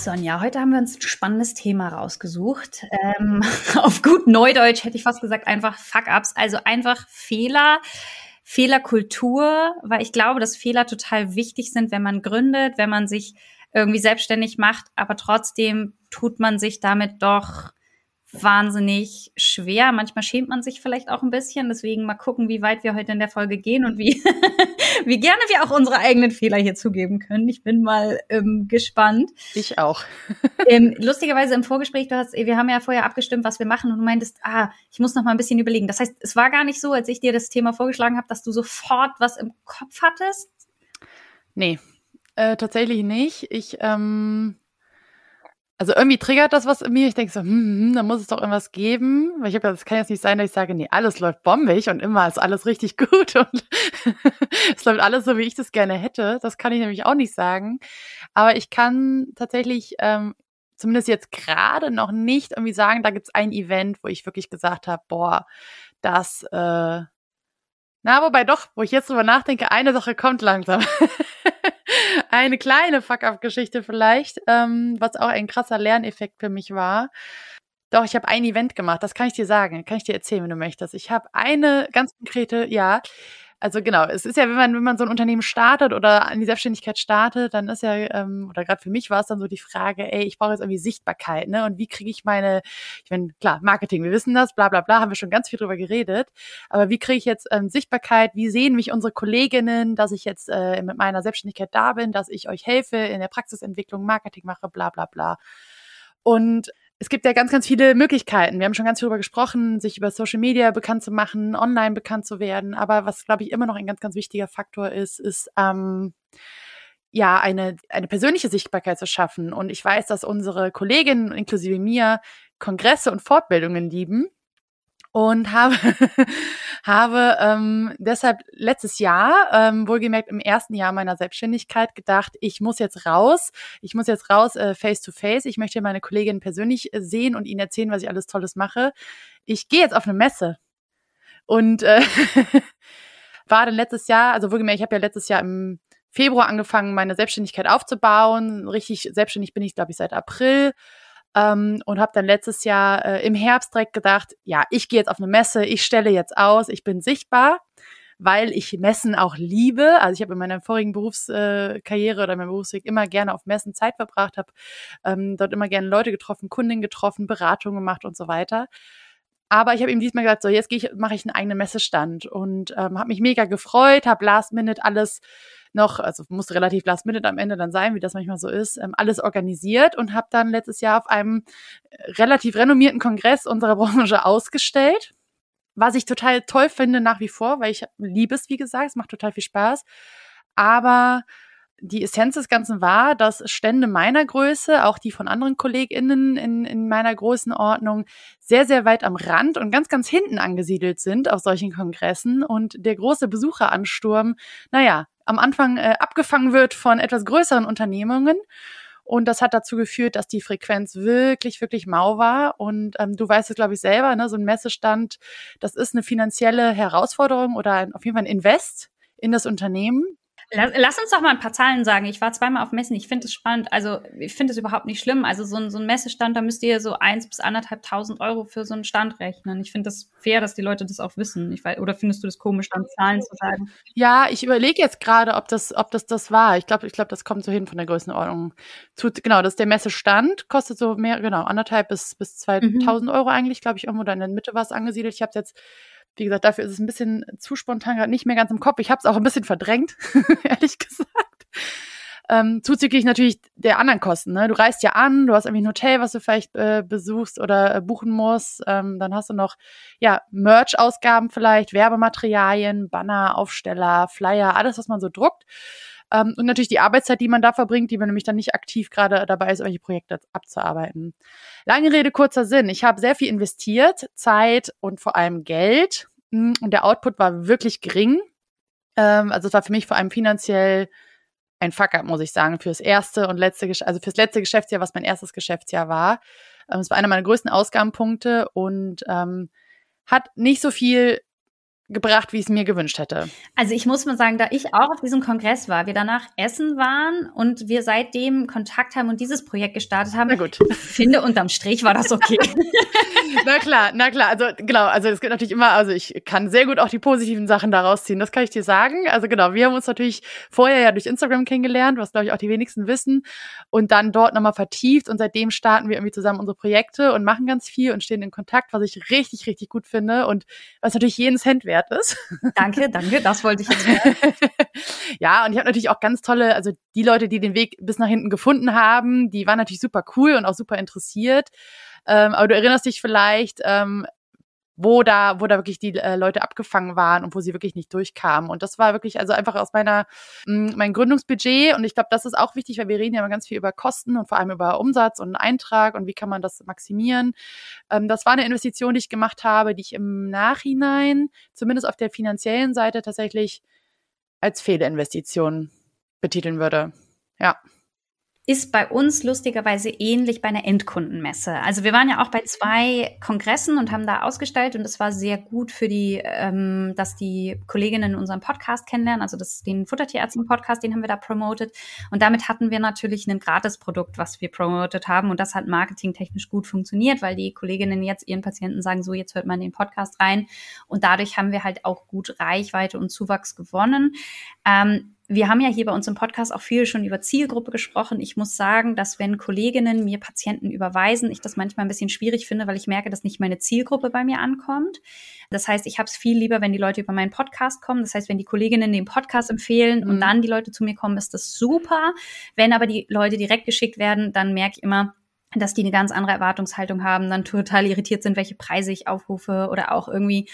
Sonja, heute haben wir uns ein spannendes Thema rausgesucht. Ähm, auf gut Neudeutsch hätte ich fast gesagt, einfach Fuck-Ups, also einfach Fehler, Fehlerkultur, weil ich glaube, dass Fehler total wichtig sind, wenn man gründet, wenn man sich irgendwie selbstständig macht, aber trotzdem tut man sich damit doch wahnsinnig schwer. Manchmal schämt man sich vielleicht auch ein bisschen. Deswegen mal gucken, wie weit wir heute in der Folge gehen und wie, wie gerne wir auch unsere eigenen Fehler hier zugeben können. Ich bin mal ähm, gespannt. Ich auch. ähm, lustigerweise im Vorgespräch, du hast, wir haben ja vorher abgestimmt, was wir machen und du meintest, ah, ich muss noch mal ein bisschen überlegen. Das heißt, es war gar nicht so, als ich dir das Thema vorgeschlagen habe, dass du sofort was im Kopf hattest? Nee, äh, tatsächlich nicht. Ich, ähm, also irgendwie triggert das was in mir. Ich denke so, hm, hm, da muss es doch irgendwas geben. Weil ich habe ja, das kann jetzt nicht sein, dass ich sage, nee, alles läuft bombig und immer ist alles richtig gut und es läuft alles so, wie ich das gerne hätte. Das kann ich nämlich auch nicht sagen. Aber ich kann tatsächlich ähm, zumindest jetzt gerade noch nicht irgendwie sagen, da gibt's ein Event, wo ich wirklich gesagt habe, boah, das, äh, na, wobei doch, wo ich jetzt drüber nachdenke, eine Sache kommt langsam. eine kleine Fuck-up-Geschichte vielleicht, ähm, was auch ein krasser Lerneffekt für mich war. Doch, ich habe ein Event gemacht, das kann ich dir sagen, kann ich dir erzählen, wenn du möchtest. Ich habe eine ganz konkrete, ja, also genau, es ist ja, wenn man, wenn man so ein Unternehmen startet oder an die Selbstständigkeit startet, dann ist ja, ähm, oder gerade für mich war es dann so die Frage, ey, ich brauche jetzt irgendwie Sichtbarkeit, ne? Und wie kriege ich meine, ich meine, klar, Marketing, wir wissen das, bla bla bla, haben wir schon ganz viel drüber geredet. Aber wie kriege ich jetzt ähm, Sichtbarkeit? Wie sehen mich unsere Kolleginnen, dass ich jetzt äh, mit meiner Selbstständigkeit da bin, dass ich euch helfe in der Praxisentwicklung, Marketing mache, bla bla bla. Und es gibt ja ganz, ganz viele Möglichkeiten. Wir haben schon ganz viel darüber gesprochen, sich über Social Media bekannt zu machen, online bekannt zu werden. Aber was, glaube ich, immer noch ein ganz, ganz wichtiger Faktor ist, ist ähm, ja eine, eine persönliche Sichtbarkeit zu schaffen. Und ich weiß, dass unsere Kolleginnen, inklusive mir, Kongresse und Fortbildungen lieben und habe, habe ähm, deshalb letztes Jahr, ähm, wohlgemerkt im ersten Jahr meiner Selbstständigkeit, gedacht, ich muss jetzt raus, ich muss jetzt raus äh, face to face, ich möchte meine Kolleginnen persönlich äh, sehen und ihnen erzählen, was ich alles Tolles mache. Ich gehe jetzt auf eine Messe und äh, war dann letztes Jahr, also wohlgemerkt, ich habe ja letztes Jahr im Februar angefangen, meine Selbstständigkeit aufzubauen. Richtig selbstständig bin ich, glaube ich, seit April ähm, und habe dann letztes Jahr äh, im Herbst direkt gedacht, ja, ich gehe jetzt auf eine Messe, ich stelle jetzt aus, ich bin sichtbar, weil ich Messen auch liebe. Also ich habe in meiner vorigen Berufskarriere äh, oder meinem Berufsweg immer gerne auf Messen Zeit verbracht, habe ähm, dort immer gerne Leute getroffen, Kundinnen getroffen, Beratungen gemacht und so weiter. Aber ich habe ihm diesmal gesagt, so jetzt gehe ich, mache ich einen eigenen Messestand und ähm, habe mich mega gefreut, habe Last Minute alles noch, also musste relativ last minute am Ende dann sein, wie das manchmal so ist, ähm, alles organisiert und habe dann letztes Jahr auf einem äh, relativ renommierten Kongress unserer Branche ausgestellt. Was ich total toll finde nach wie vor, weil ich liebe es, wie gesagt, es macht total viel Spaß. Aber die Essenz des Ganzen war, dass Stände meiner Größe, auch die von anderen KollegInnen in, in meiner Größenordnung, sehr, sehr weit am Rand und ganz, ganz hinten angesiedelt sind auf solchen Kongressen und der große Besucheransturm, naja, am Anfang äh, abgefangen wird von etwas größeren Unternehmungen. Und das hat dazu geführt, dass die Frequenz wirklich, wirklich mau war. Und ähm, du weißt es, glaube ich, selber, ne? so ein Messestand, das ist eine finanzielle Herausforderung oder ein, auf jeden Fall ein Invest in das Unternehmen. Lass, lass, uns doch mal ein paar Zahlen sagen. Ich war zweimal auf Messen. Ich finde es spannend. Also ich finde es überhaupt nicht schlimm. Also so ein, so ein Messestand, da müsst ihr so eins bis anderthalb tausend Euro für so einen Stand rechnen. Ich finde das fair, dass die Leute das auch wissen. Ich weiß, oder findest du das komisch, dann Zahlen zu sagen? Ja, ich überlege jetzt gerade, ob das, ob das das war. Ich glaube, ich glaube, das kommt so hin von der Größenordnung. Zu, genau, das ist der Messestand, kostet so mehr, genau, anderthalb bis bis zweitausend mhm. Euro eigentlich, glaube ich, irgendwo da in der Mitte war es angesiedelt. Ich habe jetzt wie gesagt, dafür ist es ein bisschen zu spontan gerade nicht mehr ganz im Kopf. Ich habe es auch ein bisschen verdrängt, ehrlich gesagt. Ähm, zuzüglich natürlich der anderen Kosten. Ne? Du reist ja an, du hast irgendwie ein Hotel, was du vielleicht äh, besuchst oder äh, buchen musst. Ähm, dann hast du noch ja Merch-Ausgaben vielleicht, Werbematerialien, Banner, Aufsteller, Flyer, alles, was man so druckt. Ähm, und natürlich die Arbeitszeit, die man da verbringt, die man nämlich dann nicht aktiv gerade dabei ist, irgendwelche Projekte abzuarbeiten. Lange Rede, kurzer Sinn. Ich habe sehr viel investiert, Zeit und vor allem Geld. Hm, und der Output war wirklich gering. Ähm, also es war für mich vor allem finanziell ein Fuck-up, muss ich sagen, fürs erste und letzte, also fürs letzte Geschäftsjahr, was mein erstes Geschäftsjahr war. Ähm, es war einer meiner größten Ausgabenpunkte und ähm, hat nicht so viel gebracht, wie ich es mir gewünscht hätte. Also ich muss mal sagen, da ich auch auf diesem Kongress war, wir danach essen waren und wir seitdem Kontakt haben und dieses Projekt gestartet haben, na gut. finde unterm Strich war das okay. na klar, na klar. Also genau, also es gibt natürlich immer, also ich kann sehr gut auch die positiven Sachen daraus ziehen. Das kann ich dir sagen. Also genau, wir haben uns natürlich vorher ja durch Instagram kennengelernt, was glaube ich auch die wenigsten wissen, und dann dort nochmal vertieft und seitdem starten wir irgendwie zusammen unsere Projekte und machen ganz viel und stehen in Kontakt, was ich richtig, richtig gut finde und was natürlich jeden Cent wert wert ist. Danke, danke, das wollte ich jetzt hören. ja, und ich habe natürlich auch ganz tolle, also die Leute, die den Weg bis nach hinten gefunden haben, die waren natürlich super cool und auch super interessiert. Ähm, aber du erinnerst dich vielleicht, ähm, wo da, wo da wirklich die äh, Leute abgefangen waren und wo sie wirklich nicht durchkamen. Und das war wirklich also einfach aus meiner mh, mein Gründungsbudget. Und ich glaube, das ist auch wichtig, weil wir reden ja immer ganz viel über Kosten und vor allem über Umsatz und Eintrag und wie kann man das maximieren. Ähm, das war eine Investition, die ich gemacht habe, die ich im Nachhinein, zumindest auf der finanziellen Seite, tatsächlich als Fehlinvestition betiteln würde. Ja ist bei uns lustigerweise ähnlich bei einer Endkundenmesse. Also wir waren ja auch bei zwei Kongressen und haben da ausgestellt und es war sehr gut für die, ähm, dass die Kolleginnen unseren Podcast kennenlernen, also das, den Futtertierärzten-Podcast, den haben wir da promotet und damit hatten wir natürlich ein Gratisprodukt, was wir promotet haben und das hat marketingtechnisch gut funktioniert, weil die Kolleginnen jetzt ihren Patienten sagen, so jetzt hört man den Podcast rein und dadurch haben wir halt auch gut Reichweite und Zuwachs gewonnen. Ähm, wir haben ja hier bei uns im Podcast auch viel schon über Zielgruppe gesprochen. Ich muss sagen, dass wenn Kolleginnen mir Patienten überweisen, ich das manchmal ein bisschen schwierig finde, weil ich merke, dass nicht meine Zielgruppe bei mir ankommt. Das heißt, ich habe es viel lieber, wenn die Leute über meinen Podcast kommen. Das heißt, wenn die Kolleginnen den Podcast empfehlen mhm. und dann die Leute zu mir kommen, ist das super. Wenn aber die Leute direkt geschickt werden, dann merke ich immer, dass die eine ganz andere Erwartungshaltung haben, dann total irritiert sind, welche Preise ich aufrufe oder auch irgendwie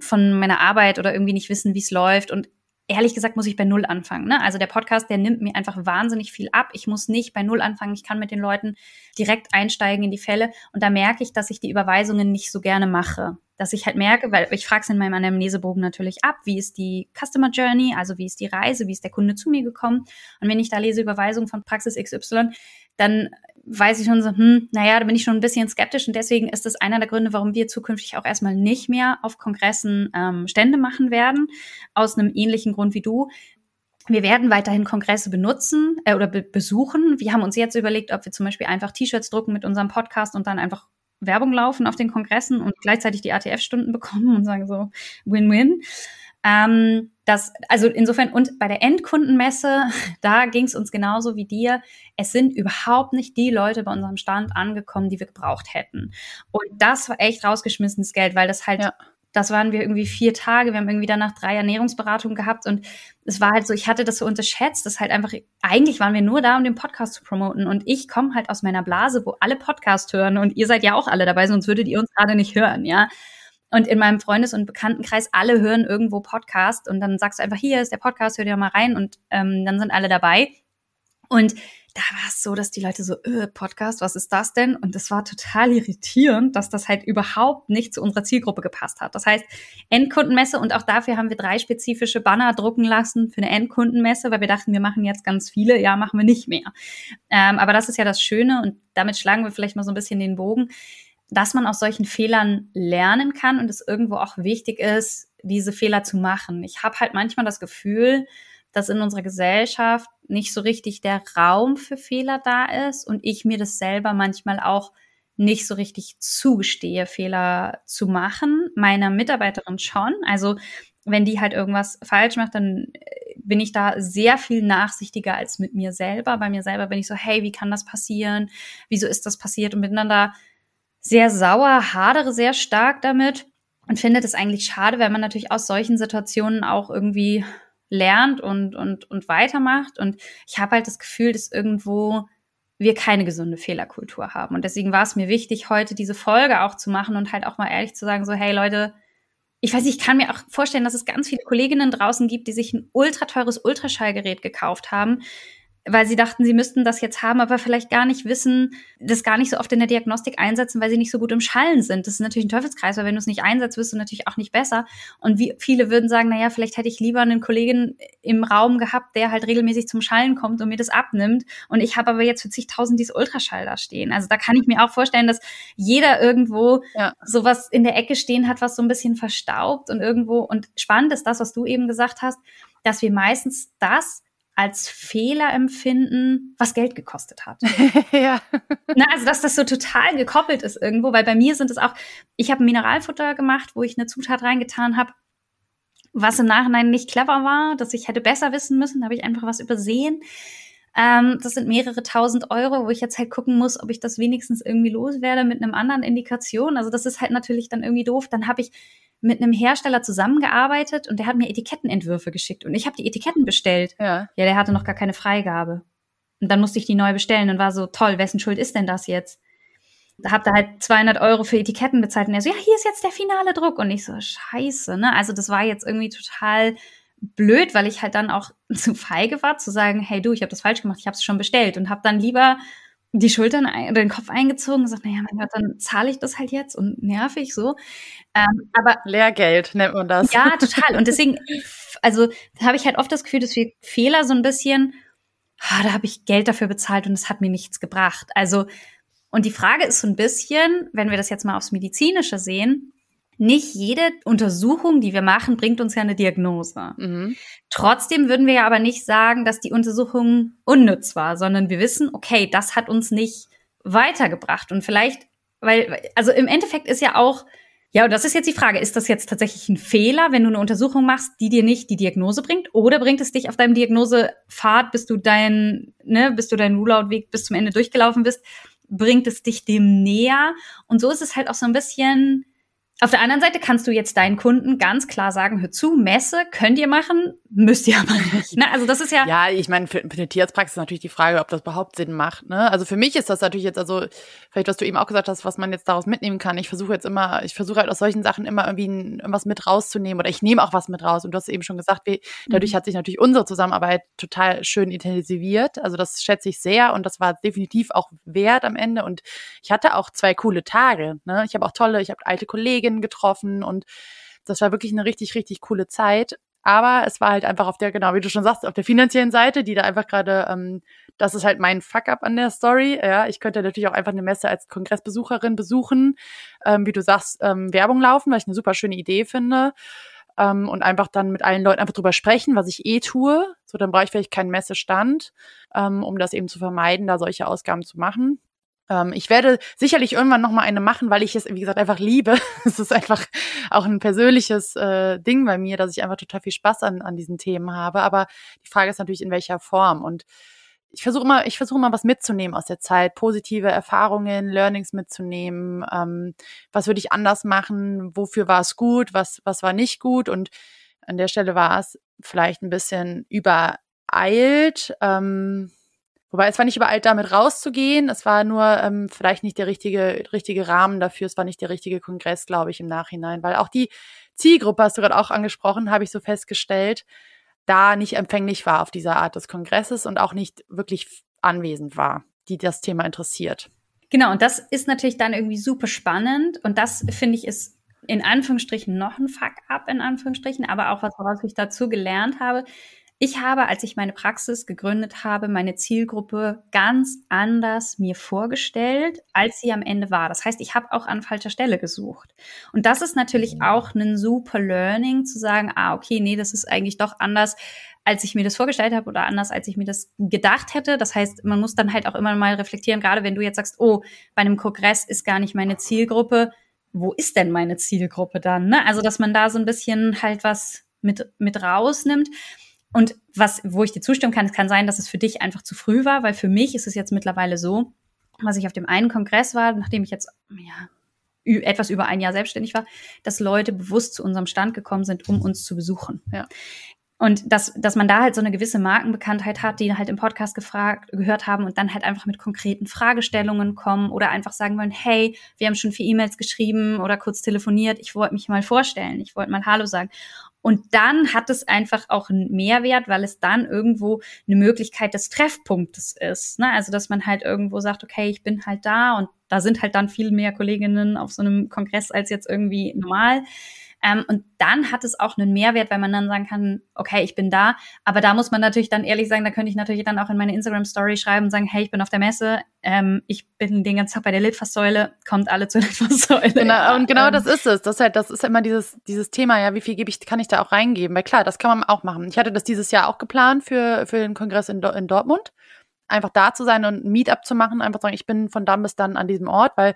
von meiner Arbeit oder irgendwie nicht wissen, wie es läuft. Und ehrlich gesagt muss ich bei Null anfangen. Ne? Also der Podcast, der nimmt mir einfach wahnsinnig viel ab. Ich muss nicht bei Null anfangen. Ich kann mit den Leuten direkt einsteigen in die Fälle. Und da merke ich, dass ich die Überweisungen nicht so gerne mache. Dass ich halt merke, weil ich frage es in meinem Anamnesebogen natürlich ab, wie ist die Customer Journey, also wie ist die Reise, wie ist der Kunde zu mir gekommen. Und wenn ich da lese Überweisung von Praxis XY, dann weiß ich schon so, hm, naja, da bin ich schon ein bisschen skeptisch und deswegen ist das einer der Gründe, warum wir zukünftig auch erstmal nicht mehr auf Kongressen ähm, Stände machen werden, aus einem ähnlichen Grund wie du. Wir werden weiterhin Kongresse benutzen äh, oder be besuchen. Wir haben uns jetzt überlegt, ob wir zum Beispiel einfach T-Shirts drucken mit unserem Podcast und dann einfach Werbung laufen auf den Kongressen und gleichzeitig die ATF-Stunden bekommen und sagen so Win-Win. Ähm, das, also insofern, und bei der Endkundenmesse, da ging es uns genauso wie dir. Es sind überhaupt nicht die Leute bei unserem Stand angekommen, die wir gebraucht hätten. Und das war echt rausgeschmissenes Geld, weil das halt, ja. das waren wir irgendwie vier Tage. Wir haben irgendwie danach drei Ernährungsberatungen gehabt und es war halt so, ich hatte das so unterschätzt, dass halt einfach, eigentlich waren wir nur da, um den Podcast zu promoten. Und ich komme halt aus meiner Blase, wo alle Podcast hören und ihr seid ja auch alle dabei, sonst würdet ihr uns gerade nicht hören, ja. Und in meinem Freundes- und Bekanntenkreis, alle hören irgendwo Podcast und dann sagst du einfach, hier ist der Podcast, hör dir mal rein und ähm, dann sind alle dabei. Und da war es so, dass die Leute so, äh, Podcast, was ist das denn? Und das war total irritierend, dass das halt überhaupt nicht zu unserer Zielgruppe gepasst hat. Das heißt, Endkundenmesse und auch dafür haben wir drei spezifische Banner drucken lassen für eine Endkundenmesse, weil wir dachten, wir machen jetzt ganz viele, ja, machen wir nicht mehr. Ähm, aber das ist ja das Schöne und damit schlagen wir vielleicht mal so ein bisschen den Bogen dass man aus solchen Fehlern lernen kann und es irgendwo auch wichtig ist, diese Fehler zu machen. Ich habe halt manchmal das Gefühl, dass in unserer Gesellschaft nicht so richtig der Raum für Fehler da ist und ich mir das selber manchmal auch nicht so richtig zugestehe, Fehler zu machen. Meiner Mitarbeiterin schon. Also wenn die halt irgendwas falsch macht, dann äh, bin ich da sehr viel nachsichtiger als mit mir selber. Bei mir selber bin ich so, hey, wie kann das passieren? Wieso ist das passiert? Und da sehr sauer, hadere sehr stark damit und finde es eigentlich schade, wenn man natürlich aus solchen Situationen auch irgendwie lernt und, und, und weitermacht. Und ich habe halt das Gefühl, dass irgendwo wir keine gesunde Fehlerkultur haben. Und deswegen war es mir wichtig, heute diese Folge auch zu machen und halt auch mal ehrlich zu sagen, so, hey Leute, ich weiß ich kann mir auch vorstellen, dass es ganz viele Kolleginnen draußen gibt, die sich ein ultra teures Ultraschallgerät gekauft haben, weil sie dachten, sie müssten das jetzt haben, aber vielleicht gar nicht wissen, das gar nicht so oft in der Diagnostik einsetzen, weil sie nicht so gut im Schallen sind. Das ist natürlich ein Teufelskreis, weil wenn du es nicht einsetzt, wirst du natürlich auch nicht besser. Und wie viele würden sagen, naja, vielleicht hätte ich lieber einen Kollegen im Raum gehabt, der halt regelmäßig zum Schallen kommt und mir das abnimmt. Und ich habe aber jetzt für zigtausend dieses Ultraschall da stehen. Also da kann ich mir auch vorstellen, dass jeder irgendwo ja. sowas in der Ecke stehen hat, was so ein bisschen verstaubt und irgendwo. Und spannend ist das, was du eben gesagt hast, dass wir meistens das als Fehler empfinden, was Geld gekostet hat. ja. Na, also dass das so total gekoppelt ist irgendwo, weil bei mir sind es auch, ich habe Mineralfutter gemacht, wo ich eine Zutat reingetan habe, was im Nachhinein nicht clever war, dass ich hätte besser wissen müssen, da habe ich einfach was übersehen. Ähm, das sind mehrere tausend Euro, wo ich jetzt halt gucken muss, ob ich das wenigstens irgendwie loswerde mit einem anderen Indikation. Also das ist halt natürlich dann irgendwie doof. Dann habe ich mit einem Hersteller zusammengearbeitet und der hat mir Etikettenentwürfe geschickt und ich habe die Etiketten bestellt. Ja. Ja, der hatte noch gar keine Freigabe. Und dann musste ich die neu bestellen und war so, toll, wessen Schuld ist denn das jetzt? Da habt ihr halt 200 Euro für Etiketten bezahlt und er so, ja, hier ist jetzt der finale Druck. Und ich so, scheiße, ne? Also das war jetzt irgendwie total blöd, weil ich halt dann auch zu feige war, zu sagen, hey du, ich habe das falsch gemacht, ich habe es schon bestellt und habe dann lieber die Schultern oder den Kopf eingezogen und gesagt, naja, mein Gott, dann zahle ich das halt jetzt und nervig so. Ähm, aber Lehrgeld nennt man das. Ja, total. Und deswegen, also da habe ich halt oft das Gefühl, dass wir Fehler so ein bisschen, ah, da habe ich Geld dafür bezahlt und es hat mir nichts gebracht. Also, und die Frage ist so ein bisschen, wenn wir das jetzt mal aufs Medizinische sehen, nicht jede Untersuchung, die wir machen, bringt uns ja eine Diagnose. Mhm. Trotzdem würden wir ja aber nicht sagen, dass die Untersuchung unnütz war, sondern wir wissen, okay, das hat uns nicht weitergebracht. Und vielleicht, weil, also im Endeffekt ist ja auch, ja, und das ist jetzt die Frage, ist das jetzt tatsächlich ein Fehler, wenn du eine Untersuchung machst, die dir nicht die Diagnose bringt? Oder bringt es dich auf deinem Diagnosepfad, bis du dein, ne, bis du deinen Ruleout-Weg bis zum Ende durchgelaufen bist, bringt es dich dem näher? Und so ist es halt auch so ein bisschen, auf der anderen Seite kannst du jetzt deinen Kunden ganz klar sagen, hör zu, Messe könnt ihr machen, müsst ihr aber nicht. Ne? Also das ist ja. Ja, ich meine, für, für eine Tierarztpraxis ist natürlich die Frage, ob das überhaupt Sinn macht. Ne? Also für mich ist das natürlich jetzt, also vielleicht, was du eben auch gesagt hast, was man jetzt daraus mitnehmen kann. Ich versuche jetzt immer, ich versuche halt aus solchen Sachen immer irgendwie ein, irgendwas mit rauszunehmen oder ich nehme auch was mit raus. Und du hast eben schon gesagt, wie, dadurch mhm. hat sich natürlich unsere Zusammenarbeit total schön intensiviert. Also das schätze ich sehr und das war definitiv auch wert am Ende. Und ich hatte auch zwei coole Tage. Ne? Ich habe auch tolle, ich habe alte Kollegen Kolleginnen getroffen und das war wirklich eine richtig, richtig coole Zeit. Aber es war halt einfach auf der, genau, wie du schon sagst, auf der finanziellen Seite, die da einfach gerade, ähm, das ist halt mein Fuck-up an der Story. Ja, ich könnte natürlich auch einfach eine Messe als Kongressbesucherin besuchen, ähm, wie du sagst, ähm, Werbung laufen, weil ich eine super schöne Idee finde. Ähm, und einfach dann mit allen Leuten einfach drüber sprechen, was ich eh tue. So, dann brauche ich vielleicht keinen Messestand, ähm, um das eben zu vermeiden, da solche Ausgaben zu machen. Ähm, ich werde sicherlich irgendwann noch mal eine machen, weil ich es, wie gesagt, einfach liebe. es ist einfach auch ein persönliches äh, Ding bei mir, dass ich einfach total viel Spaß an, an diesen Themen habe. Aber die Frage ist natürlich, in welcher Form. Und ich versuche immer, ich versuche immer was mitzunehmen aus der Zeit, positive Erfahrungen, Learnings mitzunehmen. Ähm, was würde ich anders machen? Wofür war es gut? Was, was war nicht gut? Und an der Stelle war es vielleicht ein bisschen übereilt. Ähm, Wobei es war nicht überall damit rauszugehen. Es war nur ähm, vielleicht nicht der richtige, richtige Rahmen dafür. Es war nicht der richtige Kongress, glaube ich, im Nachhinein. Weil auch die Zielgruppe, hast du gerade auch angesprochen, habe ich so festgestellt, da nicht empfänglich war auf dieser Art des Kongresses und auch nicht wirklich anwesend war, die das Thema interessiert. Genau, und das ist natürlich dann irgendwie super spannend. Und das finde ich ist in Anführungsstrichen noch ein Fuck-up, in Anführungsstrichen, aber auch was, woraus ich dazu gelernt habe, ich habe, als ich meine Praxis gegründet habe, meine Zielgruppe ganz anders mir vorgestellt, als sie am Ende war. Das heißt, ich habe auch an falscher Stelle gesucht. Und das ist natürlich mhm. auch ein super Learning, zu sagen, ah, okay, nee, das ist eigentlich doch anders, als ich mir das vorgestellt habe oder anders, als ich mir das gedacht hätte. Das heißt, man muss dann halt auch immer mal reflektieren, gerade wenn du jetzt sagst, oh, bei einem Kongress ist gar nicht meine Zielgruppe. Wo ist denn meine Zielgruppe dann? Ne? Also, dass man da so ein bisschen halt was mit, mit rausnimmt. Und was, wo ich dir zustimmen kann, es kann sein, dass es für dich einfach zu früh war, weil für mich ist es jetzt mittlerweile so, was ich auf dem einen Kongress war, nachdem ich jetzt ja, etwas über ein Jahr selbstständig war, dass Leute bewusst zu unserem Stand gekommen sind, um uns zu besuchen. Ja. Und dass, dass man da halt so eine gewisse Markenbekanntheit hat, die halt im Podcast gefragt, gehört haben und dann halt einfach mit konkreten Fragestellungen kommen oder einfach sagen wollen, hey, wir haben schon vier E-Mails geschrieben oder kurz telefoniert, ich wollte mich mal vorstellen, ich wollte mal Hallo sagen. Und dann hat es einfach auch einen Mehrwert, weil es dann irgendwo eine Möglichkeit des Treffpunktes ist. Ne? Also, dass man halt irgendwo sagt, okay, ich bin halt da und da sind halt dann viel mehr Kolleginnen auf so einem Kongress als jetzt irgendwie normal. Ähm, und dann hat es auch einen Mehrwert, weil man dann sagen kann, okay, ich bin da. Aber da muss man natürlich dann ehrlich sagen, da könnte ich natürlich dann auch in meine Instagram-Story schreiben und sagen, hey, ich bin auf der Messe, ähm, ich bin den ganzen Tag bei der Litfaßsäule, kommt alle zur Litfaßsäule. Genau, und genau ähm, das ist es. Das ist halt, das ist immer dieses, dieses Thema, ja, wie viel gebe ich, kann ich da auch reingeben? Weil klar, das kann man auch machen. Ich hatte das dieses Jahr auch geplant für, für den Kongress in, in Dortmund einfach da zu sein und ein Meetup zu machen, einfach sagen, ich bin von dann bis dann an diesem Ort, weil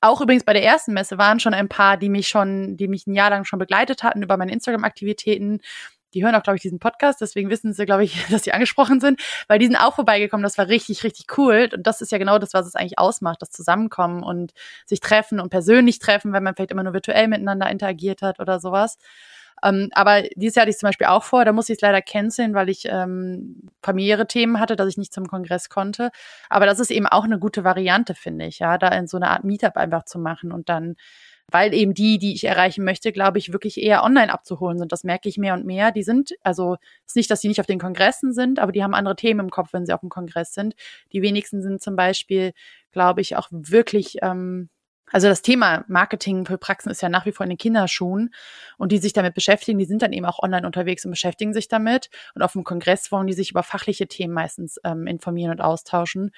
auch übrigens bei der ersten Messe waren schon ein paar, die mich schon, die mich ein Jahr lang schon begleitet hatten über meine Instagram-Aktivitäten. Die hören auch, glaube ich, diesen Podcast, deswegen wissen sie, glaube ich, dass sie angesprochen sind, weil die sind auch vorbeigekommen. Das war richtig, richtig cool. Und das ist ja genau das, was es eigentlich ausmacht, das Zusammenkommen und sich treffen und persönlich treffen, wenn man vielleicht immer nur virtuell miteinander interagiert hat oder sowas. Ähm, aber dieses Jahr hatte ich zum Beispiel auch vor, da muss ich es leider canceln, weil ich ähm, familiäre Themen hatte, dass ich nicht zum Kongress konnte. Aber das ist eben auch eine gute Variante, finde ich, ja, da in so eine Art Meetup einfach zu machen und dann weil eben die, die ich erreichen möchte, glaube ich, wirklich eher online abzuholen sind. Das merke ich mehr und mehr. Die sind, also ist nicht, dass die nicht auf den Kongressen sind, aber die haben andere Themen im Kopf, wenn sie auf dem Kongress sind. Die wenigsten sind zum Beispiel, glaube ich, auch wirklich ähm, also das Thema Marketing für Praxen ist ja nach wie vor in den Kinderschuhen und die sich damit beschäftigen, die sind dann eben auch online unterwegs und beschäftigen sich damit. Und auf dem Kongress wollen die sich über fachliche Themen meistens ähm, informieren und austauschen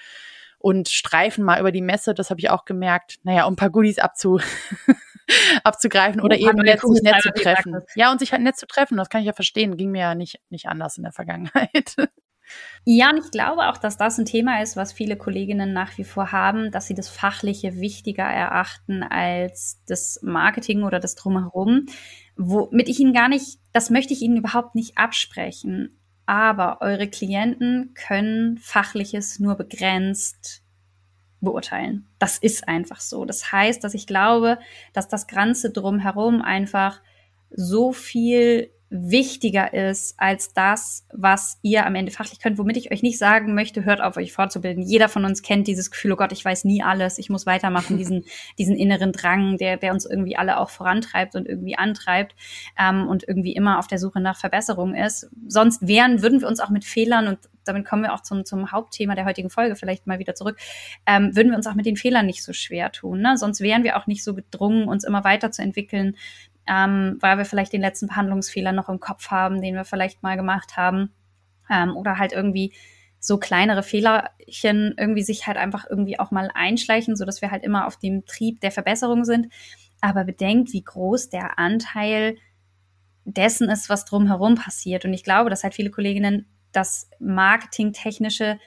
und streifen mal über die Messe, das habe ich auch gemerkt, naja, um ein paar Goodies abzu abzugreifen oder eben nett, sich nett zu treffen. Ja, und sich halt nett zu treffen, das kann ich ja verstehen, ging mir ja nicht, nicht anders in der Vergangenheit. Ja, und ich glaube auch, dass das ein Thema ist, was viele Kolleginnen nach wie vor haben, dass sie das Fachliche wichtiger erachten als das Marketing oder das Drumherum. Womit ich Ihnen gar nicht, das möchte ich Ihnen überhaupt nicht absprechen. Aber eure Klienten können Fachliches nur begrenzt beurteilen. Das ist einfach so. Das heißt, dass ich glaube, dass das Ganze drumherum einfach so viel wichtiger ist als das, was ihr am Ende fachlich könnt, womit ich euch nicht sagen möchte, hört auf, euch fortzubilden. Jeder von uns kennt dieses Gefühl, oh Gott, ich weiß nie alles, ich muss weitermachen, diesen, diesen inneren Drang, der, der uns irgendwie alle auch vorantreibt und irgendwie antreibt ähm, und irgendwie immer auf der Suche nach Verbesserung ist. Sonst wären, würden wir uns auch mit Fehlern und damit kommen wir auch zum, zum Hauptthema der heutigen Folge vielleicht mal wieder zurück, ähm, würden wir uns auch mit den Fehlern nicht so schwer tun. Ne? Sonst wären wir auch nicht so gedrungen, uns immer weiterzuentwickeln, ähm, weil wir vielleicht den letzten Behandlungsfehler noch im Kopf haben, den wir vielleicht mal gemacht haben. Ähm, oder halt irgendwie so kleinere Fehlerchen irgendwie sich halt einfach irgendwie auch mal einschleichen, so dass wir halt immer auf dem Trieb der Verbesserung sind. Aber bedenkt, wie groß der Anteil dessen ist, was drumherum passiert. Und ich glaube, dass halt viele Kolleginnen das Marketingtechnische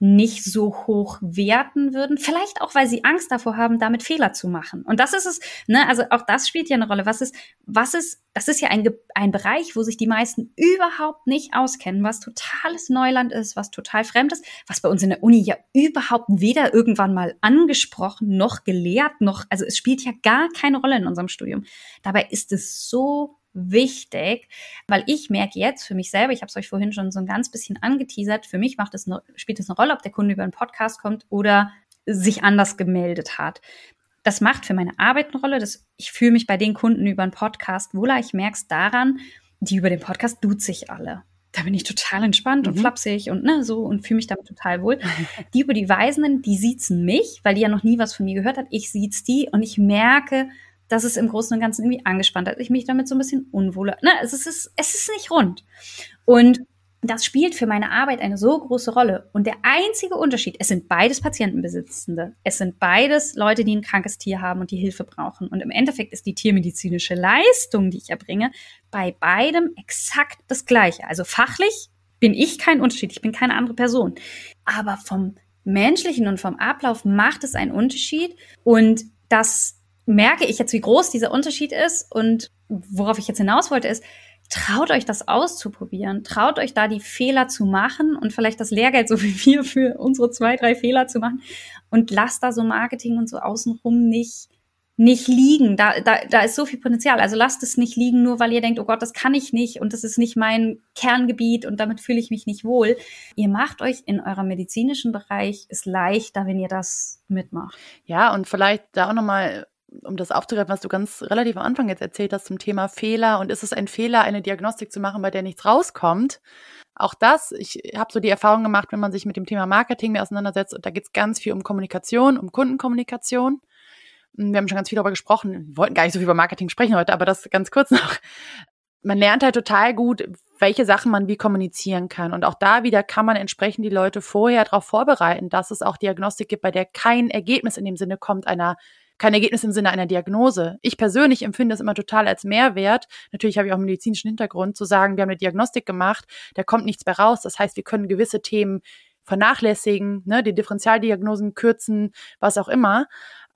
nicht so hoch werten würden. Vielleicht auch, weil sie Angst davor haben, damit Fehler zu machen. Und das ist es, ne, also auch das spielt ja eine Rolle. Was ist, was ist, das ist ja ein, ein Bereich, wo sich die meisten überhaupt nicht auskennen, was totales Neuland ist, was total fremd ist, was bei uns in der Uni ja überhaupt weder irgendwann mal angesprochen, noch gelehrt, noch, also es spielt ja gar keine Rolle in unserem Studium. Dabei ist es so wichtig, weil ich merke jetzt für mich selber, ich habe es euch vorhin schon so ein ganz bisschen angeteasert, für mich macht es eine, spielt es eine Rolle, ob der Kunde über einen Podcast kommt oder sich anders gemeldet hat. Das macht für meine Arbeit eine Rolle. Das, ich fühle mich bei den Kunden über einen Podcast wohler. Ich merke es daran, die über den Podcast tut sich alle. Da bin ich total entspannt mhm. und flapsig und ne, so und fühle mich damit total wohl. Die über die Weisenden, die siezen mich, weil die ja noch nie was von mir gehört hat. Ich siez die und ich merke, dass es im Großen und Ganzen irgendwie angespannt hat. Ich mich damit so ein bisschen unwohler. Ne, es ist, es ist nicht rund. Und das spielt für meine Arbeit eine so große Rolle. Und der einzige Unterschied, es sind beides Patientenbesitzende. Es sind beides Leute, die ein krankes Tier haben und die Hilfe brauchen. Und im Endeffekt ist die tiermedizinische Leistung, die ich erbringe, bei beidem exakt das Gleiche. Also fachlich bin ich kein Unterschied. Ich bin keine andere Person. Aber vom menschlichen und vom Ablauf macht es einen Unterschied. Und das merke ich jetzt, wie groß dieser Unterschied ist und worauf ich jetzt hinaus wollte, ist, traut euch das auszuprobieren, traut euch da die Fehler zu machen und vielleicht das Lehrgeld so wie wir für unsere zwei, drei Fehler zu machen und lasst da so Marketing und so außenrum nicht nicht liegen. Da, da, da ist so viel Potenzial. Also lasst es nicht liegen, nur weil ihr denkt, oh Gott, das kann ich nicht und das ist nicht mein Kerngebiet und damit fühle ich mich nicht wohl. Ihr macht euch in eurem medizinischen Bereich es leichter, wenn ihr das mitmacht. Ja, und vielleicht da auch nochmal um das aufzugreifen, was du ganz relativ am Anfang jetzt erzählt hast zum Thema Fehler und ist es ein Fehler, eine Diagnostik zu machen, bei der nichts rauskommt? Auch das, ich habe so die Erfahrung gemacht, wenn man sich mit dem Thema Marketing mehr auseinandersetzt, und da geht es ganz viel um Kommunikation, um Kundenkommunikation. Hm, wir haben schon ganz viel darüber gesprochen. Wir wollten gar nicht so viel über Marketing sprechen heute, aber das ganz kurz noch. Man lernt halt total gut, welche Sachen man wie kommunizieren kann. Und auch da wieder kann man entsprechend die Leute vorher darauf vorbereiten, dass es auch Diagnostik gibt, bei der kein Ergebnis in dem Sinne kommt einer kein Ergebnis im Sinne einer Diagnose. Ich persönlich empfinde es immer total als Mehrwert. Natürlich habe ich auch einen medizinischen Hintergrund, zu sagen, wir haben eine Diagnostik gemacht, da kommt nichts mehr raus. Das heißt, wir können gewisse Themen vernachlässigen, ne, die Differentialdiagnosen kürzen, was auch immer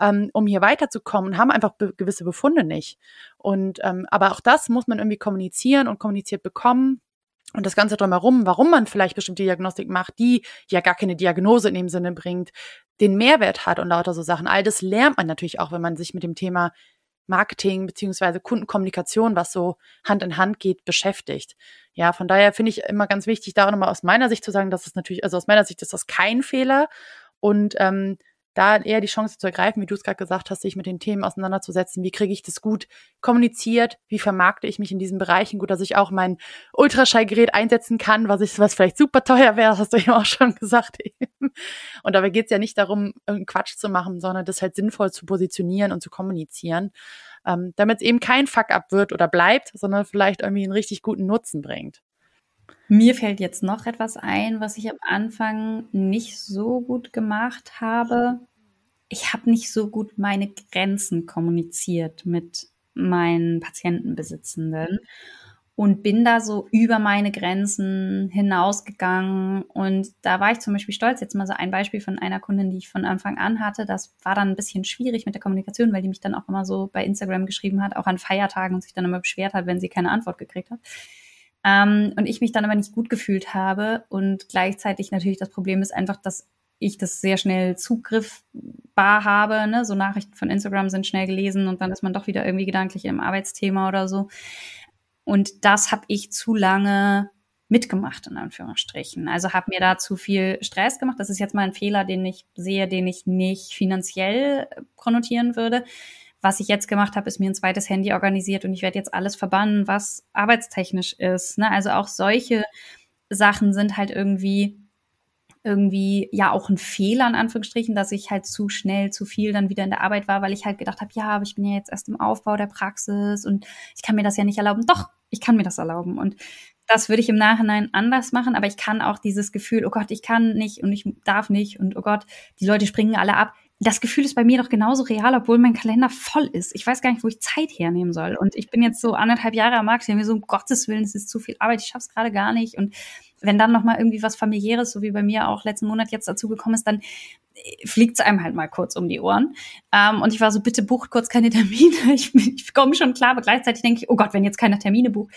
ähm, um hier weiterzukommen, haben einfach be gewisse Befunde nicht. Und ähm, aber auch das muss man irgendwie kommunizieren und kommuniziert bekommen. Und das Ganze drumherum, warum man vielleicht bestimmte Diagnostik macht, die ja gar keine Diagnose in dem Sinne bringt, den Mehrwert hat und lauter so Sachen. All das lernt man natürlich auch, wenn man sich mit dem Thema Marketing beziehungsweise Kundenkommunikation, was so Hand in Hand geht, beschäftigt. Ja, von daher finde ich immer ganz wichtig, da nochmal aus meiner Sicht zu sagen, dass es natürlich, also aus meiner Sicht ist das kein Fehler und ähm, da eher die Chance zu ergreifen, wie du es gerade gesagt hast, sich mit den Themen auseinanderzusetzen. Wie kriege ich das gut kommuniziert? Wie vermarkte ich mich in diesen Bereichen gut, dass ich auch mein Ultraschallgerät einsetzen kann, was ich, was vielleicht super teuer wäre, hast du eben auch schon gesagt. Und dabei geht es ja nicht darum, irgendeinen Quatsch zu machen, sondern das halt sinnvoll zu positionieren und zu kommunizieren, ähm, damit es eben kein Fuck-up wird oder bleibt, sondern vielleicht irgendwie einen richtig guten Nutzen bringt. Mir fällt jetzt noch etwas ein, was ich am Anfang nicht so gut gemacht habe. Ich habe nicht so gut meine Grenzen kommuniziert mit meinen Patientenbesitzenden und bin da so über meine Grenzen hinausgegangen. Und da war ich zum Beispiel stolz. Jetzt mal so ein Beispiel von einer Kundin, die ich von Anfang an hatte. Das war dann ein bisschen schwierig mit der Kommunikation, weil die mich dann auch immer so bei Instagram geschrieben hat, auch an Feiertagen und sich dann immer beschwert hat, wenn sie keine Antwort gekriegt hat. Ähm, und ich mich dann aber nicht gut gefühlt habe. Und gleichzeitig natürlich das Problem ist einfach, dass ich das sehr schnell zugriffbar habe. Ne? So Nachrichten von Instagram sind schnell gelesen und dann ist man doch wieder irgendwie gedanklich im Arbeitsthema oder so. Und das habe ich zu lange mitgemacht, in Anführungsstrichen. Also habe mir da zu viel Stress gemacht. Das ist jetzt mal ein Fehler, den ich sehe, den ich nicht finanziell konnotieren würde was ich jetzt gemacht habe, ist mir ein zweites Handy organisiert und ich werde jetzt alles verbannen, was arbeitstechnisch ist. Ne? Also auch solche Sachen sind halt irgendwie irgendwie ja auch ein Fehler in Anführungsstrichen, dass ich halt zu schnell zu viel dann wieder in der Arbeit war, weil ich halt gedacht habe, ja, aber ich bin ja jetzt erst im Aufbau der Praxis und ich kann mir das ja nicht erlauben. Doch, ich kann mir das erlauben und das würde ich im Nachhinein anders machen, aber ich kann auch dieses Gefühl, oh Gott, ich kann nicht und ich darf nicht und oh Gott, die Leute springen alle ab das Gefühl ist bei mir doch genauso real, obwohl mein Kalender voll ist. Ich weiß gar nicht, wo ich Zeit hernehmen soll. Und ich bin jetzt so anderthalb Jahre am Markt, ich mir so, um Gottes Willen, es ist zu viel Arbeit, ich schaff's gerade gar nicht. Und wenn dann noch mal irgendwie was familiäres, so wie bei mir auch letzten Monat jetzt dazu gekommen ist, dann äh, fliegt es einem halt mal kurz um die Ohren. Ähm, und ich war so, bitte bucht kurz keine Termine. Ich, ich komme schon klar, aber gleichzeitig denke ich, oh Gott, wenn jetzt keiner Termine bucht.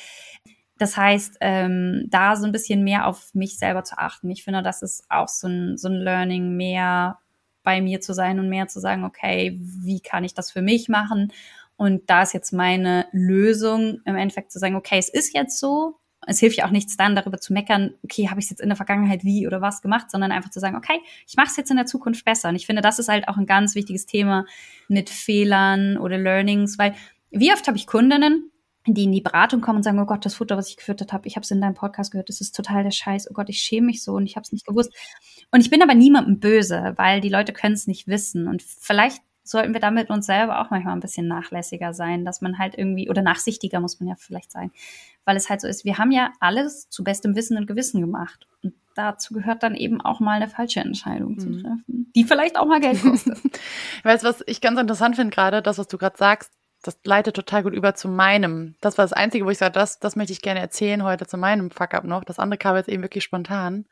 Das heißt, ähm, da so ein bisschen mehr auf mich selber zu achten. Ich finde, das ist auch so ein, so ein Learning, mehr bei mir zu sein und mehr zu sagen, okay, wie kann ich das für mich machen? Und da ist jetzt meine Lösung, im Endeffekt zu sagen, okay, es ist jetzt so. Es hilft ja auch nichts dann, darüber zu meckern, okay, habe ich es jetzt in der Vergangenheit wie oder was gemacht, sondern einfach zu sagen, okay, ich mache es jetzt in der Zukunft besser. Und ich finde, das ist halt auch ein ganz wichtiges Thema mit Fehlern oder Learnings, weil wie oft habe ich Kundinnen, die in die Beratung kommen und sagen, oh Gott, das Futter, was ich gefüttert habe, ich habe es in deinem Podcast gehört, das ist total der Scheiß, oh Gott, ich schäme mich so und ich habe es nicht gewusst. Und ich bin aber niemandem böse, weil die Leute können es nicht wissen. Und vielleicht sollten wir damit uns selber auch manchmal ein bisschen nachlässiger sein, dass man halt irgendwie, oder nachsichtiger muss man ja vielleicht sein, weil es halt so ist, wir haben ja alles zu bestem Wissen und Gewissen gemacht. Und dazu gehört dann eben auch mal eine falsche Entscheidung mhm. zu treffen, die vielleicht auch mal Geld kostet. weißt du, was ich ganz interessant finde gerade, das, was du gerade sagst, das leitet total gut über zu meinem. Das war das Einzige, wo ich sage, das, das möchte ich gerne erzählen heute zu meinem Fuck-up noch. Das andere kam jetzt eben wirklich spontan.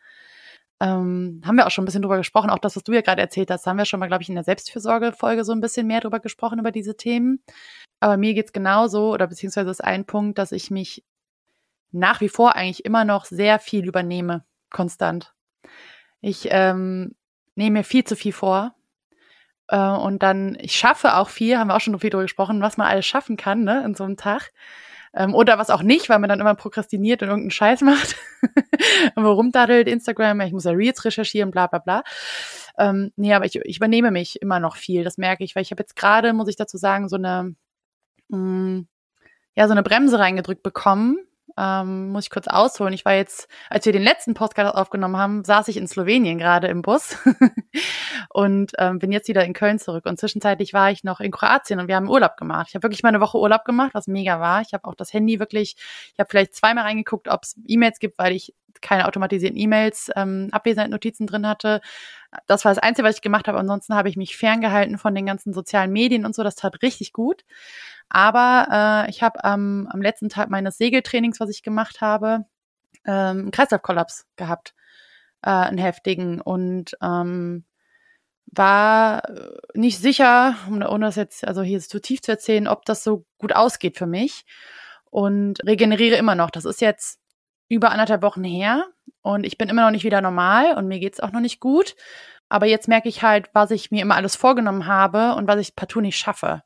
Ähm, haben wir auch schon ein bisschen drüber gesprochen. Auch das, was du ja gerade erzählt hast, haben wir schon mal, glaube ich, in der Selbstfürsorge-Folge so ein bisschen mehr drüber gesprochen, über diese Themen. Aber mir geht's genauso, oder beziehungsweise ist ein Punkt, dass ich mich nach wie vor eigentlich immer noch sehr viel übernehme, konstant. Ich ähm, nehme mir viel zu viel vor Äh, und dann, ich schaffe auch viel, haben wir auch schon viel drüber gesprochen, was man alles schaffen kann, ne, in so einem Tag. Ähm, oder was auch nicht, weil man dann immer prokrastiniert und irgendeinen Scheiß macht. und rumdaddelt, Instagram, ich muss ja Reels recherchieren, bla bla bla. Ähm, nee, aber ich, ich übernehme mich immer noch viel, das merke ich, weil ich habe jetzt gerade, muss ich dazu sagen, so eine, mh, mm, ja, so eine Bremse reingedrückt bekommen, ähm, muss ich kurz ausholen. Ich war jetzt, als wir den letzten Podcast aufgenommen haben, saß ich in Slowenien gerade im Bus und ähm, bin jetzt wieder in Köln zurück. Und zwischenzeitlich war ich noch in Kroatien und wir haben Urlaub gemacht. Ich habe wirklich mal eine Woche Urlaub gemacht, was mega war. Ich habe auch das Handy wirklich, ich habe vielleicht zweimal reingeguckt, ob es E-Mails gibt, weil ich keine automatisierten E-Mails, ähm, Abwesenheitsnotizen drin hatte. Das war das Einzige, was ich gemacht habe. Ansonsten habe ich mich ferngehalten von den ganzen sozialen Medien und so. Das tat richtig gut. Aber äh, ich habe ähm, am letzten Tag meines Segeltrainings, was ich gemacht habe, ähm, einen Kreislaufkollaps gehabt, äh, einen heftigen und ähm, war nicht sicher, ohne das jetzt, also hier zu tief zu erzählen, ob das so gut ausgeht für mich und regeneriere immer noch. Das ist jetzt über anderthalb Wochen her und ich bin immer noch nicht wieder normal und mir geht's auch noch nicht gut. Aber jetzt merke ich halt, was ich mir immer alles vorgenommen habe und was ich partout nicht schaffe.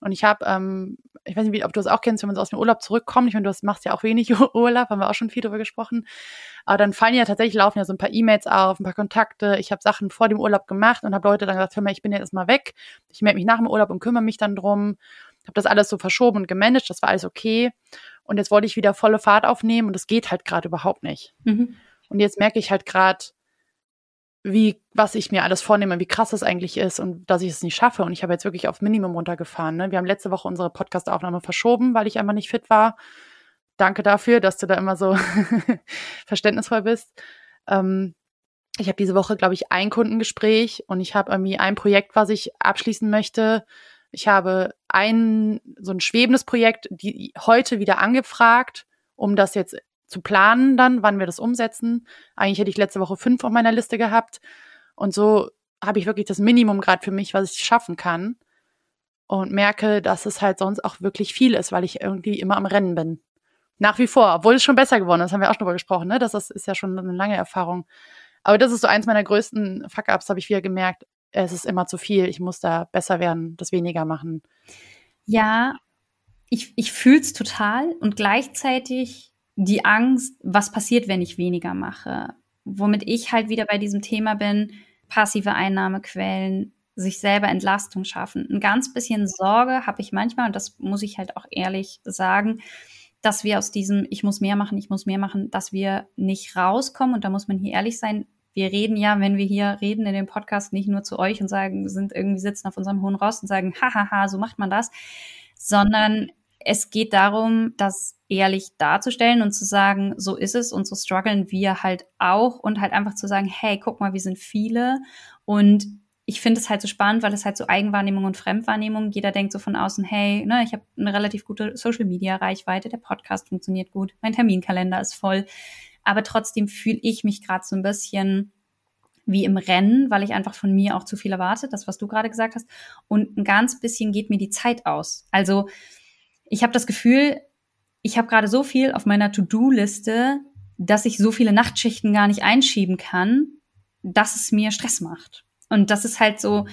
Und ich habe, ähm, ich weiß nicht, ob du es auch kennst, wenn man so aus dem Urlaub zurückkommt. Ich meine, du machst ja auch wenig Urlaub, haben wir auch schon viel drüber gesprochen. Aber dann fallen ja tatsächlich, laufen ja so ein paar E-Mails auf, ein paar Kontakte. Ich habe Sachen vor dem Urlaub gemacht und habe Leute dann gesagt, hör mal, ich bin jetzt erstmal weg. Ich melde mich nach dem Urlaub und kümmere mich dann drum. Habe das alles so verschoben und gemanagt, das war alles okay. Und jetzt wollte ich wieder volle Fahrt aufnehmen und das geht halt gerade überhaupt nicht. Mhm. Und jetzt merke ich halt gerade, wie, was ich mir alles vornehme, wie krass das eigentlich ist und dass ich es nicht schaffe. Und ich habe jetzt wirklich auf Minimum runtergefahren. Ne? Wir haben letzte Woche unsere Podcast-Aufnahme verschoben, weil ich einfach nicht fit war. Danke dafür, dass du da immer so verständnisvoll bist. Ähm, ich habe diese Woche, glaube ich, ein Kundengespräch und ich habe irgendwie ein Projekt, was ich abschließen möchte. Ich habe ein so ein schwebendes Projekt, die heute wieder angefragt, um das jetzt zu planen dann, wann wir das umsetzen. Eigentlich hätte ich letzte Woche fünf auf meiner Liste gehabt. Und so habe ich wirklich das Minimum gerade für mich, was ich schaffen kann. Und merke, dass es halt sonst auch wirklich viel ist, weil ich irgendwie immer am Rennen bin. Nach wie vor, obwohl es schon besser geworden ist, haben wir auch schon drüber gesprochen, ne? Das ist, ist ja schon eine lange Erfahrung. Aber das ist so eins meiner größten Fuck-Ups, habe ich wieder gemerkt. Es ist immer zu viel. Ich muss da besser werden, das weniger machen. Ja, ich, ich fühle es total und gleichzeitig die Angst, was passiert, wenn ich weniger mache. Womit ich halt wieder bei diesem Thema bin, passive Einnahmequellen, sich selber Entlastung schaffen. Ein ganz bisschen Sorge habe ich manchmal, und das muss ich halt auch ehrlich sagen, dass wir aus diesem Ich muss mehr machen, ich muss mehr machen, dass wir nicht rauskommen. Und da muss man hier ehrlich sein. Wir reden ja, wenn wir hier reden in dem Podcast, nicht nur zu euch und sagen, sind irgendwie sitzen auf unserem hohen Ross und sagen, hahaha, so macht man das, sondern es geht darum, das ehrlich darzustellen und zu sagen, so ist es und so strugglen wir halt auch und halt einfach zu sagen, hey, guck mal, wir sind viele und ich finde es halt so spannend, weil es halt so Eigenwahrnehmung und Fremdwahrnehmung. Jeder denkt so von außen, hey, ne, ich habe eine relativ gute Social Media Reichweite, der Podcast funktioniert gut, mein Terminkalender ist voll, aber trotzdem fühle ich mich gerade so ein bisschen wie im Rennen, weil ich einfach von mir auch zu viel erwarte, das was du gerade gesagt hast und ein ganz bisschen geht mir die Zeit aus. Also ich habe das Gefühl, ich habe gerade so viel auf meiner To-Do-Liste, dass ich so viele Nachtschichten gar nicht einschieben kann, dass es mir Stress macht. Und das ist halt so,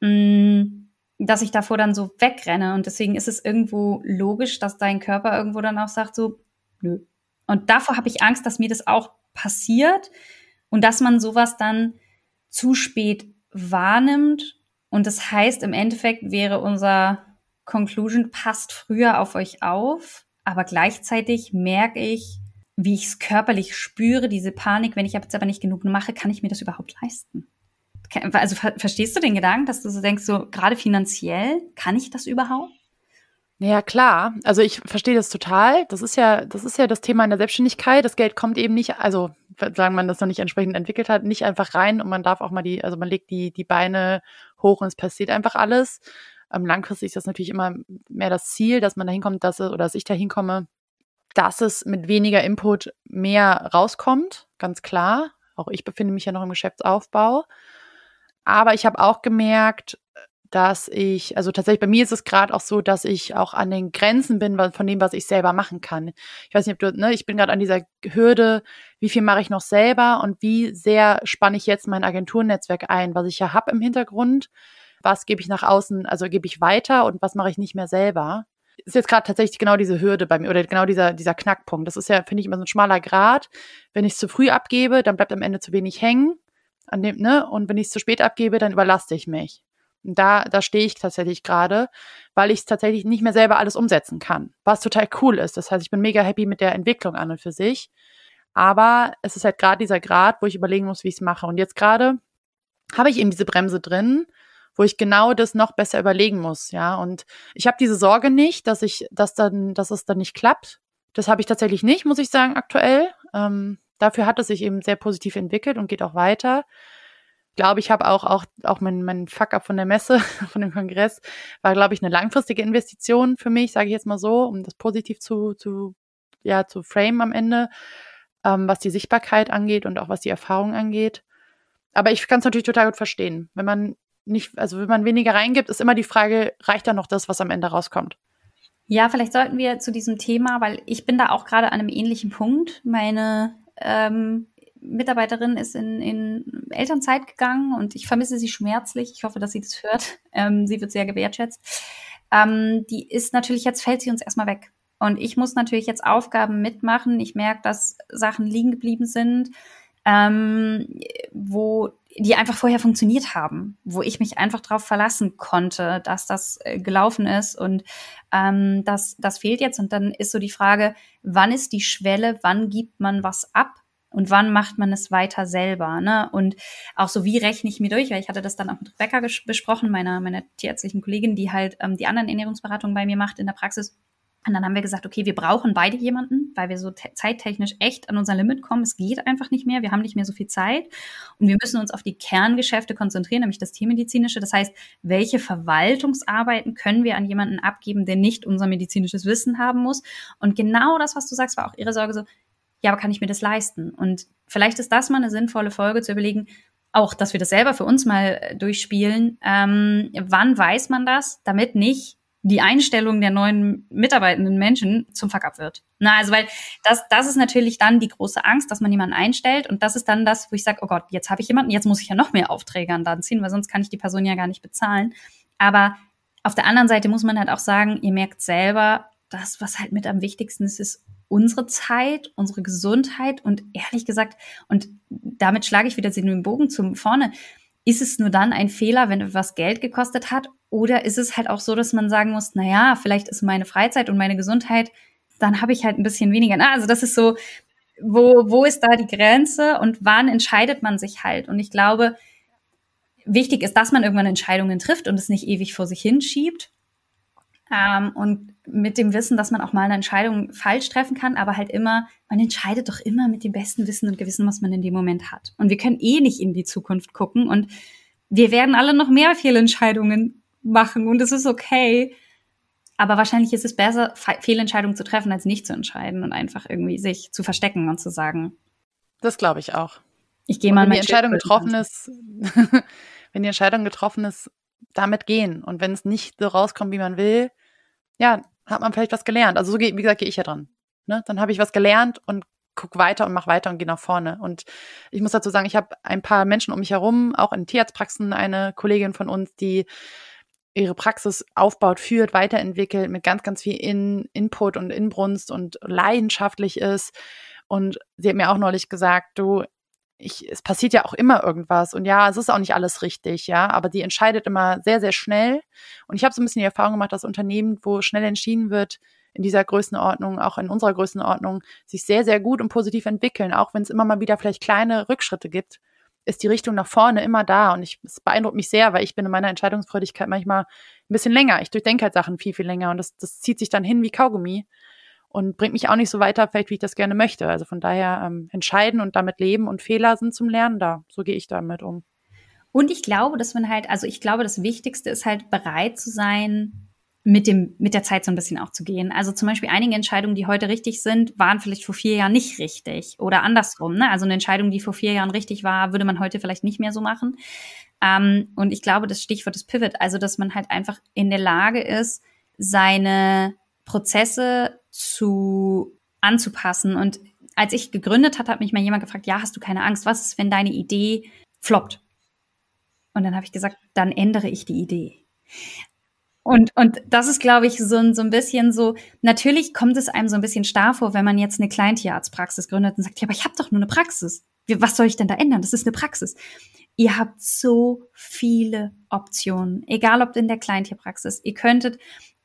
mh, mm, dass ich davor dann so wegrenne. Und deswegen ist es irgendwo logisch, dass dein Körper irgendwo dann auch sagt, so, nö. Und davor habe ich Angst, dass mir das auch passiert und dass man sowas dann zu spät wahrnimmt. Und das heißt, im Endeffekt wäre unser Conclusion passt früher auf euch auf, aber gleichzeitig merke ich, wie ich es körperlich spüre, diese Panik, wenn ich jetzt aber nicht genug mache, kann ich mir das überhaupt leisten? Also ver verstehst du den Gedanken, dass du so denkst, so gerade finanziell, kann ich das überhaupt? Ja, klar. Also ich verstehe das total. Das ist ja, das ist ja das Thema in der Selbstständigkeit. Das Geld kommt eben nicht, also sagen man das noch nicht entsprechend entwickelt hat, nicht einfach rein und man darf auch mal die, also man legt die, die Beine hoch und es passiert einfach alles. Ähm, langfristig ist das natürlich immer mehr das Ziel, dass man da hinkommt, dass es, oder dass ich da hinkomme, dass es mit weniger Input mehr rauskommt, ganz klar. Auch ich befinde mich ja noch im Geschäftsaufbau. Aber ich habe auch gemerkt, dass ich, also tatsächlich bei mir ist es gerade auch so, dass ich auch an den Grenzen bin von dem, was ich selber machen kann. Ich weiß nicht, ob du, ne, ich bin gerade an dieser Hürde, wie viel mache ich noch selber und wie sehr spanne ich jetzt mein Agenturnetzwerk ein, was ich ja habe im Hintergrund was gebe ich nach außen, also gebe ich weiter und was mache ich nicht mehr selber. Ist jetzt gerade tatsächlich genau diese Hürde bei mir oder genau dieser, dieser Knackpunkt. Das ist ja, finde ich, immer so ein schmaler Grad. Wenn ich es zu früh abgebe, dann bleibt am Ende zu wenig hängen. An dem, ne? Und wenn ich es zu spät abgebe, dann überlaste ich mich. Und da, da stehe ich tatsächlich gerade, weil ich es tatsächlich nicht mehr selber alles umsetzen kann, was total cool ist. Das heißt, ich bin mega happy mit der Entwicklung an und für sich. Aber es ist halt gerade dieser Grad, wo ich überlegen muss, wie ich es mache. Und jetzt gerade habe ich eben diese Bremse drin, wo ich genau das noch besser überlegen muss, ja. Und ich habe diese Sorge nicht, dass ich, dass dann, dass es dann nicht klappt. Das habe ich tatsächlich nicht, muss ich sagen, aktuell. Ähm, dafür hat es sich eben sehr positiv entwickelt und geht auch weiter glaube, ich habe auch, auch, auch mein, mein Fuck-up von der Messe, von dem Kongress, war, glaube ich, eine langfristige Investition für mich, sage ich jetzt mal so, um das positiv zu, zu, ja, zu frame am Ende, ähm, was die Sichtbarkeit angeht und auch was die Erfahrung angeht. Aber ich kann es natürlich total gut verstehen. Wenn man nicht, also wenn man weniger reingibt, ist immer die Frage, reicht da noch das, was am Ende rauskommt? Ja, vielleicht sollten wir zu diesem Thema, weil ich bin da auch gerade an einem ähnlichen Punkt. Meine ähm, Mitarbeiterin ist in, in Elternzeit gegangen und ich vermisse sie schmerzlich. Ich hoffe, dass sie das hört. Ähm, sie wird sehr gewertschätzt. Ähm, die ist natürlich, jetzt fällt sie uns erstmal weg. Und ich muss natürlich jetzt Aufgaben mitmachen. Ich merke, dass Sachen liegen geblieben sind, ähm, wo die einfach vorher funktioniert haben, wo ich mich einfach darauf verlassen konnte, dass das äh, gelaufen ist und ähm, das, das fehlt jetzt. Und dann ist so die Frage, wann ist die Schwelle, wann gibt man was ab? Und wann macht man es weiter selber, ne? Und auch so, wie rechne ich mir durch, weil ich hatte das dann auch mit Rebecca besprochen, meiner, meiner tierärztlichen Kollegin, die halt ähm, die anderen Ernährungsberatungen bei mir macht in der Praxis. Und dann haben wir gesagt, okay, wir brauchen beide jemanden, weil wir so zeittechnisch echt an unser Limit kommen. Es geht einfach nicht mehr. Wir haben nicht mehr so viel Zeit. Und wir müssen uns auf die Kerngeschäfte konzentrieren, nämlich das Tiermedizinische. Das heißt, welche Verwaltungsarbeiten können wir an jemanden abgeben, der nicht unser medizinisches Wissen haben muss? Und genau das, was du sagst, war auch ihre Sorge so, ja, aber kann ich mir das leisten? Und vielleicht ist das mal eine sinnvolle Folge zu überlegen, auch, dass wir das selber für uns mal äh, durchspielen. Ähm, wann weiß man das, damit nicht die Einstellung der neuen mitarbeitenden Menschen zum Fuck-up wird. Na, also weil das, das ist natürlich dann die große Angst, dass man jemanden einstellt und das ist dann das, wo ich sage, oh Gott, jetzt habe ich jemanden, jetzt muss ich ja noch mehr Aufträge an Land ziehen, weil sonst kann ich die Person ja gar nicht bezahlen. Aber auf der anderen Seite muss man halt auch sagen, ihr merkt selber, das, was halt mit am wichtigsten ist, ist unsere Zeit, unsere Gesundheit und ehrlich gesagt, und damit schlage ich wieder den Bogen zum vorne, ist es nur dann ein Fehler, wenn etwas Geld gekostet hat? Oder ist es halt auch so, dass man sagen muss, na ja, vielleicht ist meine Freizeit und meine Gesundheit, dann habe ich halt ein bisschen weniger. Na, also das ist so, wo, wo ist da die Grenze und wann entscheidet man sich halt? Und ich glaube, wichtig ist, dass man irgendwann Entscheidungen trifft und es nicht ewig vor sich hinschiebt. Ähm, und mit dem Wissen, dass man auch mal eine Entscheidung falsch treffen kann, aber halt immer, man entscheidet doch immer mit dem besten Wissen und Gewissen, was man in dem Moment hat. Und wir können eh nicht in die Zukunft gucken und wir werden alle noch mehr Fehlentscheidungen machen und es ist okay. Aber wahrscheinlich ist es besser, Fehlentscheidungen zu treffen, als nicht zu entscheiden und einfach irgendwie sich zu verstecken und zu sagen. Das glaube ich auch. Ich gehe mal wenn die Entscheidung getroffen ist, wenn die Entscheidung getroffen ist, damit gehen. Und wenn es nicht so rauskommt, wie man will, ja, hat man vielleicht was gelernt. Also so, wie gesagt, gehe ich ja dran. Ne? Dann habe ich was gelernt und guck weiter und mach weiter und gehe nach vorne. Und ich muss dazu sagen, ich habe ein paar Menschen um mich herum, auch in Tierarztpraxen, eine Kollegin von uns, die ihre Praxis aufbaut, führt, weiterentwickelt, mit ganz, ganz viel in Input und Inbrunst und leidenschaftlich ist. Und sie hat mir auch neulich gesagt, du, ich, es passiert ja auch immer irgendwas und ja, es ist auch nicht alles richtig, ja, aber die entscheidet immer sehr, sehr schnell. Und ich habe so ein bisschen die Erfahrung gemacht, dass Unternehmen, wo schnell entschieden wird, in dieser Größenordnung, auch in unserer Größenordnung, sich sehr, sehr gut und positiv entwickeln, auch wenn es immer mal wieder vielleicht kleine Rückschritte gibt, ist die Richtung nach vorne immer da. Und ich, es beeindruckt mich sehr, weil ich bin in meiner Entscheidungsfreudigkeit manchmal ein bisschen länger. Ich durchdenke halt Sachen viel, viel länger und das, das zieht sich dann hin wie Kaugummi und bringt mich auch nicht so weiter, vielleicht wie ich das gerne möchte. Also von daher ähm, entscheiden und damit leben und Fehler sind zum Lernen da. So gehe ich damit um. Und ich glaube, dass man halt, also ich glaube, das Wichtigste ist halt bereit zu sein, mit dem, mit der Zeit so ein bisschen auch zu gehen. Also zum Beispiel einige Entscheidungen, die heute richtig sind, waren vielleicht vor vier Jahren nicht richtig oder andersrum. Ne? Also eine Entscheidung, die vor vier Jahren richtig war, würde man heute vielleicht nicht mehr so machen. Ähm, und ich glaube, das Stichwort ist Pivot, also dass man halt einfach in der Lage ist, seine Prozesse zu anzupassen. Und als ich gegründet hat, hat mich mal jemand gefragt, ja, hast du keine Angst? Was ist, wenn deine Idee floppt? Und dann habe ich gesagt, dann ändere ich die Idee. Und, und das ist, glaube ich, so ein, so ein bisschen so, natürlich kommt es einem so ein bisschen starr vor, wenn man jetzt eine Kleintierarztpraxis gründet und sagt, ja, aber ich habe doch nur eine Praxis. Was soll ich denn da ändern? Das ist eine Praxis. Ihr habt so viele Optionen, egal ob in der Kleintierpraxis. Ihr könntet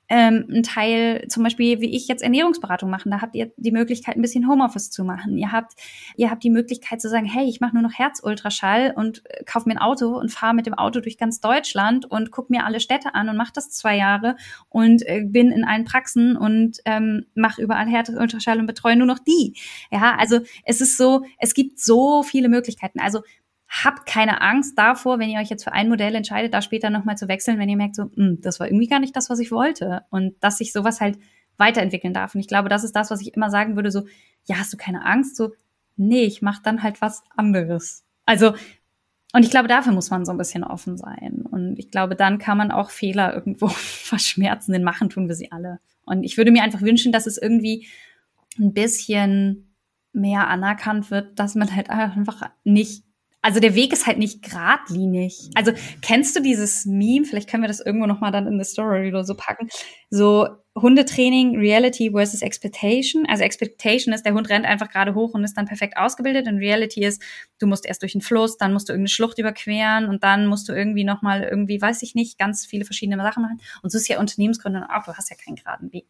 ähm, ein Teil, zum Beispiel wie ich jetzt Ernährungsberatung machen, da habt ihr die Möglichkeit, ein bisschen Homeoffice zu machen. Ihr habt, ihr habt die Möglichkeit zu sagen, hey, ich mache nur noch Herzultraschall und äh, kauf mir ein Auto und fahre mit dem Auto durch ganz Deutschland und guck mir alle Städte an und mache das zwei Jahre und äh, bin in allen Praxen und ähm, mache überall Herzultraschall und betreue nur noch die. Ja, also es ist so, es gibt so viele Möglichkeiten. Also habt keine Angst davor, wenn ihr euch jetzt für ein Modell entscheidet, da später nochmal zu wechseln, wenn ihr merkt, so, mh, hm, das war irgendwie gar nicht das, was ich wollte. Und dass sich sowas halt weiterentwickeln darf. Und ich glaube, das ist das, was ich immer sagen würde, so, ja, hast du keine Angst? So, nee, ich mach dann halt was anderes. Also, und ich glaube, dafür muss man so ein bisschen offen sein. Und ich glaube, dann kann man auch Fehler irgendwo verschmerzen, denn machen tun wir sie alle. Und ich würde mir einfach wünschen, dass es irgendwie ein bisschen mehr anerkannt wird, dass man halt einfach nicht also der Weg ist halt nicht geradlinig. Also kennst du dieses Meme? Vielleicht können wir das irgendwo noch mal dann in the Story oder so packen. So Hundetraining, Reality versus Expectation. Also Expectation ist, der Hund rennt einfach gerade hoch und ist dann perfekt ausgebildet. Und Reality ist, du musst erst durch den Fluss, dann musst du irgendeine Schlucht überqueren und dann musst du irgendwie noch mal irgendwie, weiß ich nicht, ganz viele verschiedene Sachen machen. Und so ist ja Unternehmensgründung auch. Du hast ja keinen geraden Weg.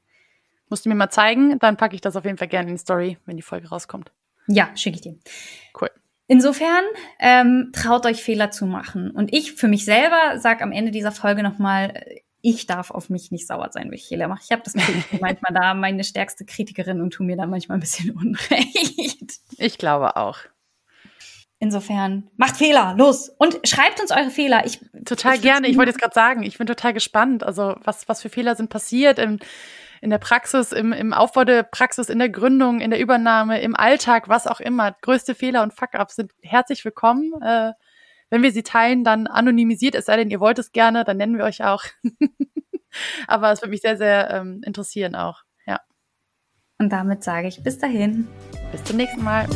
Musst du mir mal zeigen, dann packe ich das auf jeden Fall gerne in die Story, wenn die Folge rauskommt. Ja, schicke ich dir. Cool. Insofern ähm, traut euch Fehler zu machen. Und ich für mich selber sage am Ende dieser Folge nochmal, ich darf auf mich nicht sauer sein, wenn ich Fehler mache. Ich habe das Gefühl, ich bin manchmal da meine stärkste Kritikerin und tue mir da manchmal ein bisschen Unrecht. Ich glaube auch. Insofern, macht Fehler, los. Und schreibt uns eure Fehler. Ich, total ich gerne. Ich wollte jetzt gerade sagen, ich bin total gespannt. Also, was, was für Fehler sind passiert im, in der Praxis, im, im Aufbau der Praxis, in der Gründung, in der Übernahme, im Alltag, was auch immer. Größte Fehler und Fuck-ups sind herzlich willkommen. Äh, wenn wir sie teilen, dann anonymisiert, es sei denn, ihr wollt es gerne, dann nennen wir euch auch. Aber es würde mich sehr, sehr ähm, interessieren auch. Ja. Und damit sage ich bis dahin. Bis zum nächsten Mal.